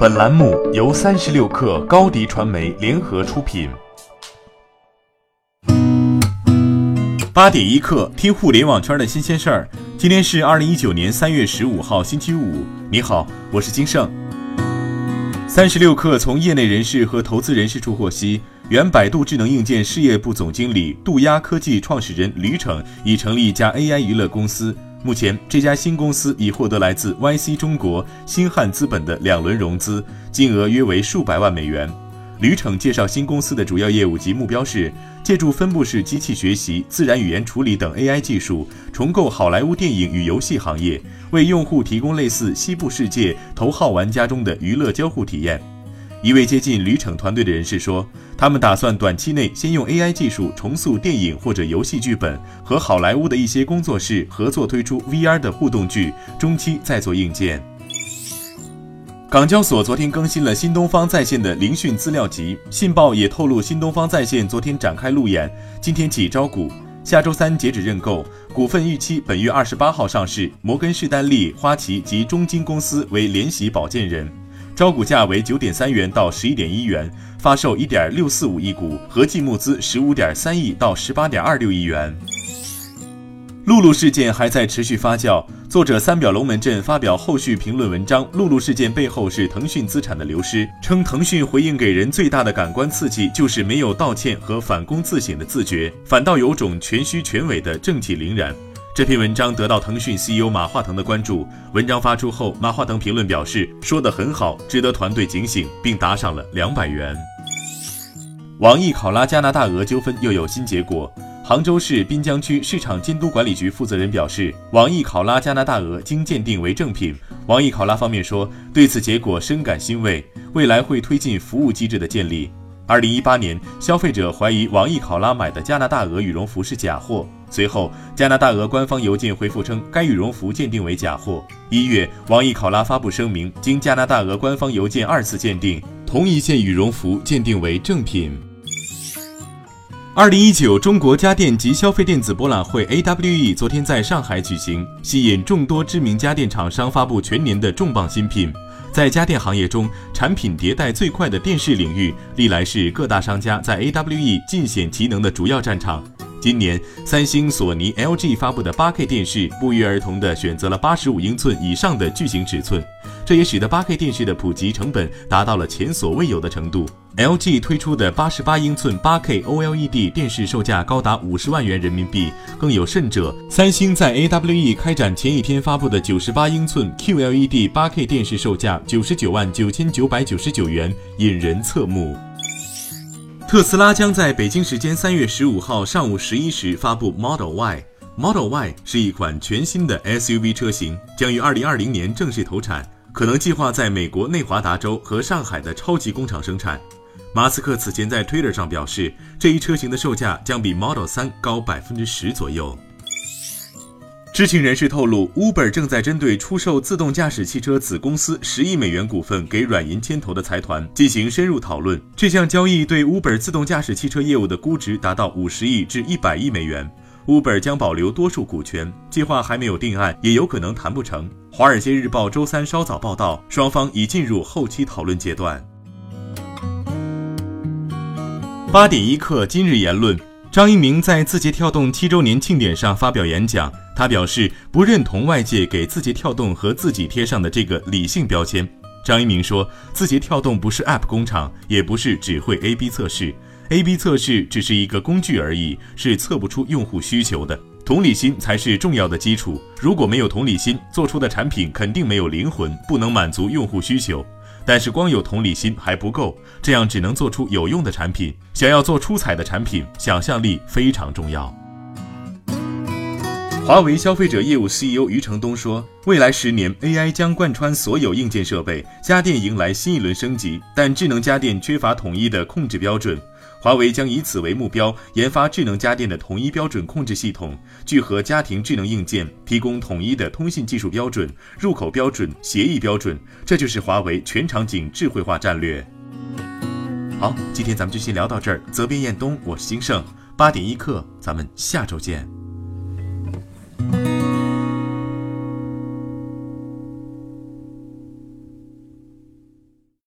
本栏目由三十六氪高低传媒联合出品。八点一刻，听互联网圈的新鲜事儿。今天是二零一九年三月十五号，星期五。你好，我是金盛。三十六氪从业内人士和投资人士处获悉，原百度智能硬件事业部总经理杜鸦科技创始人吕骋已成立一家 AI 娱乐公司。目前，这家新公司已获得来自 YC 中国、星汉资本的两轮融资，金额约为数百万美元。吕骋介绍新公司的主要业务及目标是，借助分布式机器学习、自然语言处理等 AI 技术，重构好莱坞电影与游戏行业，为用户提供类似西部世界头号玩家中的娱乐交互体验。一位接近旅程团队的人士说，他们打算短期内先用 AI 技术重塑电影或者游戏剧本，和好莱坞的一些工作室合作推出 VR 的互动剧，中期再做硬件。港交所昨天更新了新东方在线的聆讯资料集，信报也透露，新东方在线昨天展开路演，今天起招股，下周三截止认购，股份预期本月二十八号上市，摩根士丹利、花旗及中金公司为联席保荐人。招股价为九点三元到十一点一元，发售一点六四五亿股，合计募资十五点三亿到十八点二六亿元。露露事件还在持续发酵，作者三表龙门阵发表后续评论文章，露露事件背后是腾讯资产的流失，称腾讯回应给人最大的感官刺激就是没有道歉和反躬自省的自觉，反倒有种全虚全伪的正气凛然。这篇文章得到腾讯 CEO 马化腾的关注。文章发出后，马化腾评论表示：“说得很好，值得团队警醒，并打赏了两百元。”网易考拉加拿大鹅纠纷又有新结果。杭州市滨江区市场监督管理局负责人表示，网易考拉加拿大鹅经鉴定为正品。网易考拉方面说，对此结果深感欣慰，未来会推进服务机制的建立。二零一八年，消费者怀疑网易考拉买的加拿大鹅羽绒服是假货。随后，加拿大鹅官方邮件回复称，该羽绒服鉴定为假货。一月，网易考拉发布声明，经加拿大鹅官方邮件二次鉴定，同一件羽绒服鉴定为正品。二零一九中国家电及消费电子博览会 （AWE） 昨天在上海举行，吸引众多知名家电厂商发布全年的重磅新品。在家电行业中，产品迭代最快的电视领域，历来是各大商家在 AWE 尽显其能的主要战场。今年，三星、索尼、LG 发布的 8K 电视不约而同地选择了85英寸以上的巨型尺寸，这也使得 8K 电视的普及成本达到了前所未有的程度。LG 推出的88英寸 8K OLED 电视售价高达50万元人民币，更有甚者，三星在 AWE 开展前一天发布的98英寸 QLED 8K 电视售价99万9999元，引人侧目。特斯拉将在北京时间三月十五号上午十一时发布 Model Y。Model Y 是一款全新的 SUV 车型，将于二零二零年正式投产，可能计划在美国内华达州和上海的超级工厂生产。马斯克此前在 Twitter 上表示，这一车型的售价将比 Model 三高百分之十左右。知情人士透露，Uber 正在针对出售自动驾驶汽车子公司十亿美元股份给软银牵头的财团进行深入讨论。这项交易对 Uber 自动驾驶汽车业务的估值达到五十亿至一百亿美元。Uber 将保留多数股权，计划还没有定案，也有可能谈不成。华尔街日报周三稍早报道，双方已进入后期讨论阶段。八点一刻，今日言论。张一鸣在字节跳动七周年庆典上发表演讲，他表示不认同外界给字节跳动和自己贴上的这个理性标签。张一鸣说，字节跳动不是 App 工厂，也不是只会 A/B 测试，A/B 测试只是一个工具而已，是测不出用户需求的。同理心才是重要的基础，如果没有同理心，做出的产品肯定没有灵魂，不能满足用户需求。但是光有同理心还不够，这样只能做出有用的产品。想要做出彩的产品，想象力非常重要。华为消费者业务 CEO 余承东说：“未来十年，AI 将贯穿所有硬件设备，家电迎来新一轮升级，但智能家电缺乏统一的控制标准。”华为将以此为目标，研发智能家电的统一标准控制系统，聚合家庭智能硬件，提供统一的通信技术标准、入口标准、协议标准。这就是华为全场景智慧化战略。好，今天咱们就先聊到这儿。责编：彦东，我是金盛，八点一刻，咱们下周见。